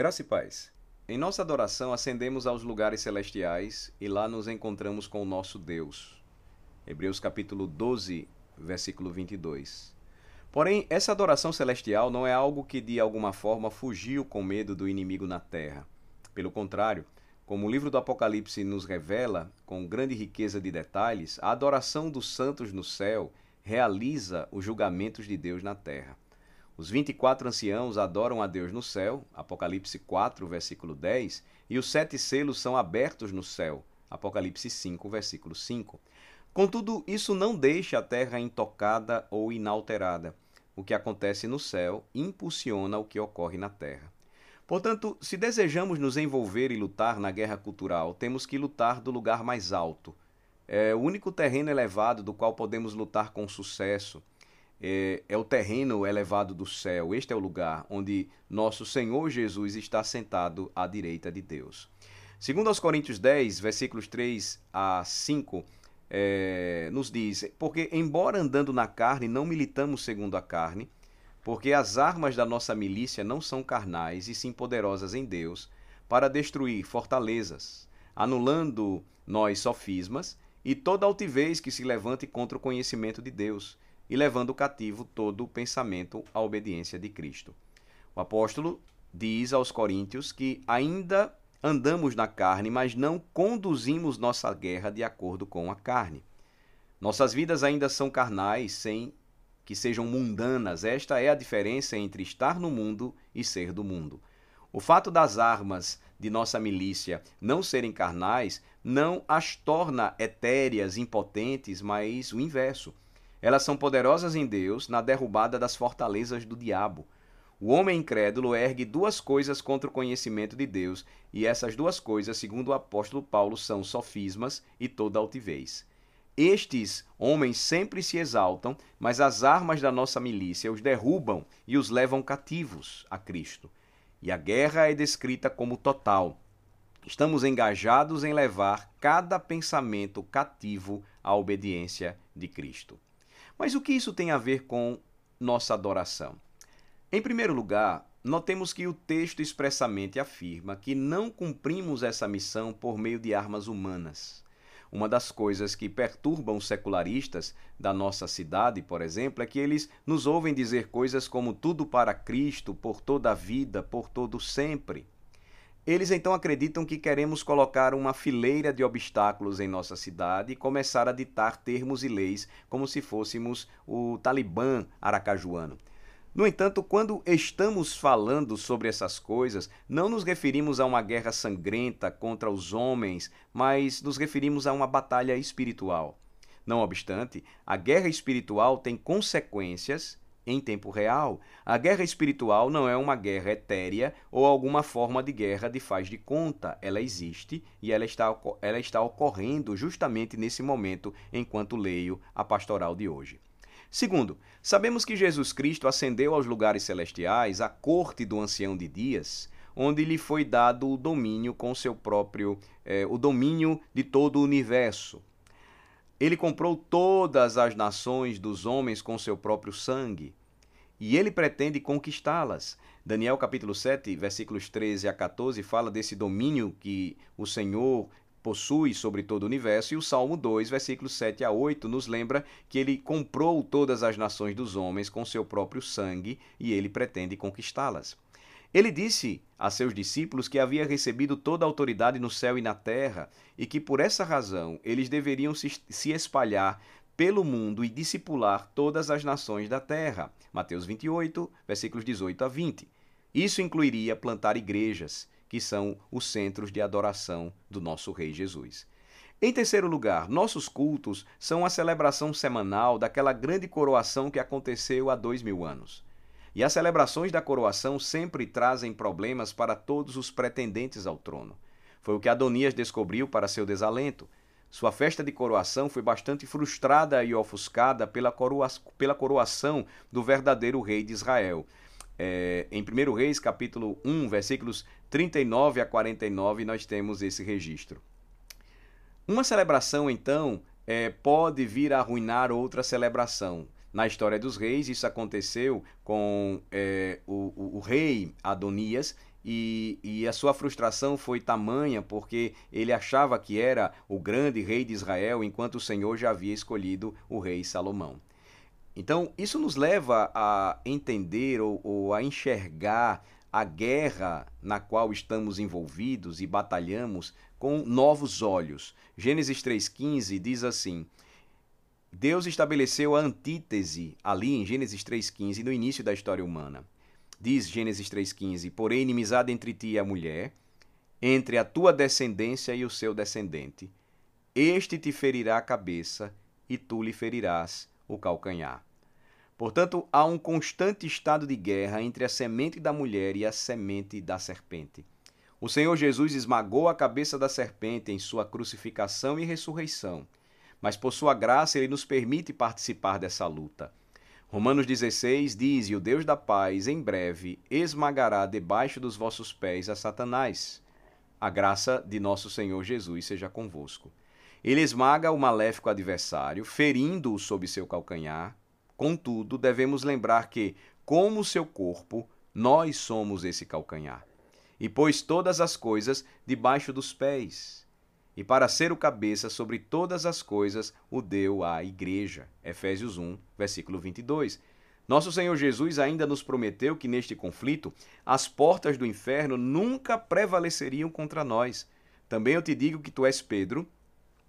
Graça e paz. Em nossa adoração, ascendemos aos lugares celestiais e lá nos encontramos com o nosso Deus. Hebreus capítulo 12, versículo 22. Porém, essa adoração celestial não é algo que de alguma forma fugiu com medo do inimigo na terra. Pelo contrário, como o livro do Apocalipse nos revela, com grande riqueza de detalhes, a adoração dos santos no céu realiza os julgamentos de Deus na terra. Os 24 anciãos adoram a Deus no céu, Apocalipse 4, versículo 10, e os sete selos são abertos no céu, Apocalipse 5, versículo 5. Contudo, isso não deixa a terra intocada ou inalterada. O que acontece no céu impulsiona o que ocorre na terra. Portanto, se desejamos nos envolver e lutar na guerra cultural, temos que lutar do lugar mais alto. É o único terreno elevado do qual podemos lutar com sucesso é, é, o terreno elevado do céu. Este é o lugar onde nosso Senhor Jesus está sentado à direita de Deus. Segundo aos Coríntios 10, versículos 3 a 5, é, nos diz: Porque, embora andando na carne, não militamos segundo a carne, porque as armas da nossa milícia não são carnais e sim poderosas em Deus, para destruir fortalezas, anulando nós sofismas e toda altivez que se levante contra o conhecimento de Deus e levando cativo todo o pensamento à obediência de Cristo. O apóstolo diz aos coríntios que ainda andamos na carne, mas não conduzimos nossa guerra de acordo com a carne. Nossas vidas ainda são carnais, sem que sejam mundanas. Esta é a diferença entre estar no mundo e ser do mundo. O fato das armas de nossa milícia não serem carnais não as torna etéreas, impotentes, mas o inverso. Elas são poderosas em Deus na derrubada das fortalezas do diabo. O homem incrédulo ergue duas coisas contra o conhecimento de Deus, e essas duas coisas, segundo o apóstolo Paulo, são sofismas e toda altivez. Estes homens sempre se exaltam, mas as armas da nossa milícia os derrubam e os levam cativos a Cristo. E a guerra é descrita como total. Estamos engajados em levar cada pensamento cativo à obediência de Cristo. Mas o que isso tem a ver com nossa adoração? Em primeiro lugar, notemos que o texto expressamente afirma que não cumprimos essa missão por meio de armas humanas. Uma das coisas que perturbam os secularistas da nossa cidade, por exemplo, é que eles nos ouvem dizer coisas como tudo para Cristo, por toda a vida, por todo sempre. Eles então acreditam que queremos colocar uma fileira de obstáculos em nossa cidade e começar a ditar termos e leis como se fôssemos o Talibã aracajuano. No entanto, quando estamos falando sobre essas coisas, não nos referimos a uma guerra sangrenta contra os homens, mas nos referimos a uma batalha espiritual. Não obstante, a guerra espiritual tem consequências em tempo real. A guerra espiritual não é uma guerra etérea ou alguma forma de guerra de faz de conta. Ela existe e ela está, ela está ocorrendo justamente nesse momento enquanto leio a pastoral de hoje. Segundo, sabemos que Jesus Cristo ascendeu aos lugares celestiais, à corte do ancião de dias, onde lhe foi dado o domínio com seu próprio, eh, o domínio de todo o universo. Ele comprou todas as nações dos homens com seu próprio sangue, e ele pretende conquistá-las. Daniel capítulo 7, versículos 13 a 14 fala desse domínio que o Senhor possui sobre todo o universo, e o Salmo 2, versículos 7 a 8, nos lembra que ele comprou todas as nações dos homens com seu próprio sangue e ele pretende conquistá-las. Ele disse a seus discípulos que havia recebido toda a autoridade no céu e na terra e que por essa razão eles deveriam se, espalhar pelo mundo e discipular todas as nações da terra. Mateus 28, versículos 18 a 20. Isso incluiria plantar igrejas, que são os centros de adoração do nosso Rei Jesus. Em terceiro lugar, nossos cultos são a celebração semanal daquela grande coroação que aconteceu há dois mil anos. E as celebrações da coroação sempre trazem problemas para todos os pretendentes ao trono. Foi o que Adonias descobriu para seu desalento. Sua festa de coroação foi bastante frustrada e ofuscada pela, coroa pela coroação do verdadeiro rei de Israel. É, em 1 Reis, capítulo 1, versículos 39 a 49, nós temos esse registro. Uma celebração, então, é, pode vir a arruinar outra celebração. Na história dos reis, isso aconteceu com é, o, o, rei Adonias e, e, a sua frustração foi tamanha porque ele achava que era o grande rei de Israel, enquanto o Senhor já havia escolhido o rei Salomão. Então, isso nos leva a entender ou, ou a enxergar a guerra na qual estamos envolvidos e batalhamos com novos olhos. Gênesis 3,15 diz assim: Deus estabeleceu a antítese ali em Gênesis 3,15, no início da história humana. Diz Gênesis 3,15: Porém, inimizade entre ti e a mulher, entre a tua descendência e o seu descendente. Este te ferirá a cabeça e tu lhe ferirás o calcanhar. Portanto, há um constante estado de guerra entre a semente da mulher e a semente da serpente. O Senhor Jesus esmagou a cabeça da serpente em sua crucificação e ressurreição, mas por sua graça ele nos permite participar dessa luta. Romanos 16 diz: E o Deus da paz, em breve, esmagará debaixo dos vossos pés a Satanás. A graça de nosso Senhor Jesus seja convosco. Ele esmaga o maléfico adversário, ferindo-o sob seu calcanhar. Contudo, devemos lembrar que, como seu corpo, nós somos esse calcanhar. E pôs todas as coisas debaixo dos pés e para ser o cabeça sobre todas as coisas o deu à igreja. Efésios 1, versículo 22. Nosso Senhor Jesus ainda nos prometeu que neste conflito as portas do inferno nunca prevaleceriam contra nós. Também eu te digo que tu és Pedro,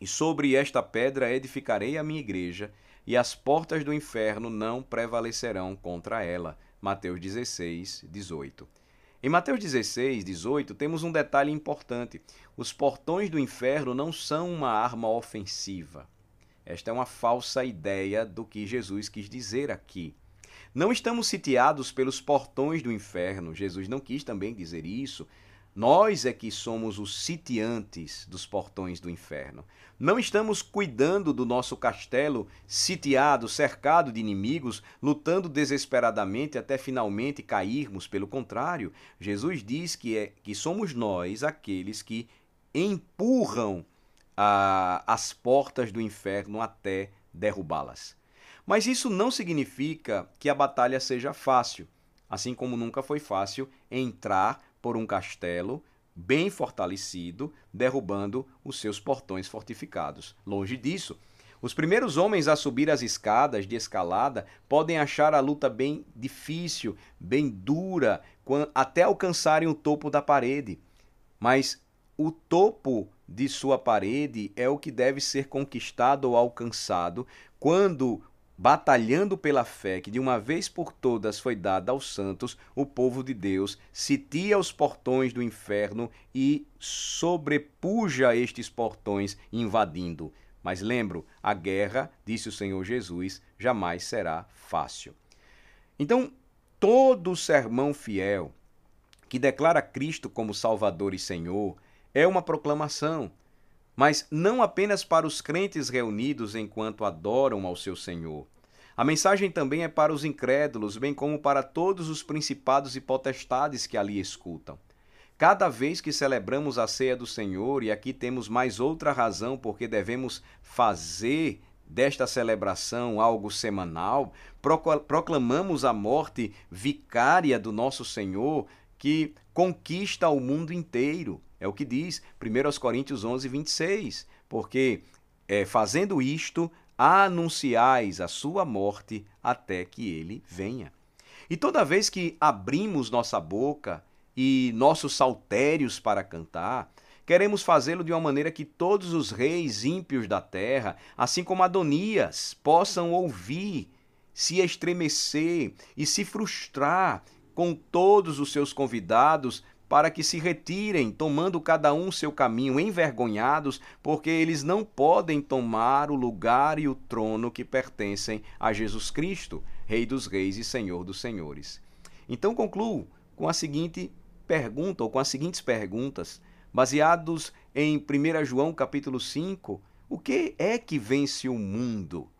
e sobre esta pedra edificarei a minha igreja, e as portas do inferno não prevalecerão contra ela. Mateus 16, 18. Em Mateus 16, 18, temos um detalhe importante. Os portões do inferno não são uma arma ofensiva. Esta é uma falsa ideia do que Jesus quis dizer aqui. Não estamos sitiados pelos portões do inferno. Jesus não quis também dizer isso. Nós é que somos os sitiantes dos portões do inferno. Não estamos cuidando do nosso castelo sitiado, cercado de inimigos, lutando desesperadamente até finalmente cairmos. Pelo contrário, Jesus diz que, é, que somos nós aqueles que empurram as portas do inferno até derrubá-las. Mas isso não significa que a batalha seja fácil, assim como nunca foi fácil entrar por um castelo bem fortalecido, derrubando os seus portões fortificados. Longe disso. Os primeiros homens a subir as escadas de escalada podem achar a luta bem difícil, bem dura, até alcançarem o topo da parede. Mas o topo de sua parede é o que deve ser conquistado ou alcançado quando batalhando pela fé que de uma vez por todas foi dada aos santos, o povo de Deus sitia os portões do inferno e sobrepuja estes portões invadindo. Mas lembro, a guerra, disse o Senhor Jesus, jamais será fácil. Então, todo sermão fiel que declara Cristo como Salvador e Senhor é uma proclamação mas não apenas para os crentes reunidos enquanto adoram ao seu Senhor. A mensagem também é para os incrédulos, bem como para todos os principados e potestades que ali escutam. Cada vez que celebramos a ceia do Senhor, e aqui temos mais outra razão porque devemos fazer desta celebração algo semanal, proclamamos a morte vicária do nosso Senhor que conquista o mundo inteiro. É o que diz 1 Coríntios 11, 26. Porque é, fazendo isto, anunciais a sua morte até que ele venha. E toda vez que abrimos nossa boca e nossos saltérios para cantar, queremos fazê-lo de uma maneira que todos os reis ímpios da terra, assim como Adonias, possam ouvir, se estremecer e se frustrar com todos os seus convidados para que se retirem, tomando cada um seu caminho, envergonhados, porque eles não podem tomar o lugar e o trono que pertencem a Jesus Cristo, Rei dos Reis e Senhor dos Senhores. Então concluo com a seguinte pergunta, ou com as seguintes perguntas, baseados em 1 João capítulo 5, o que é que vence o mundo?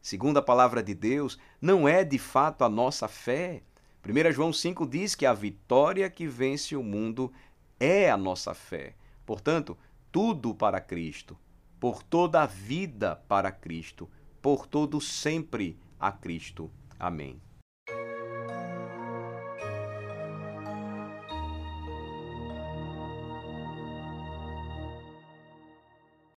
Segundo a palavra de Deus, não é de fato a nossa fé, 1 João 5 diz que a vitória que vence o mundo é a nossa fé. Portanto, tudo para Cristo, por toda a vida para Cristo, por todo sempre a Cristo. Amém.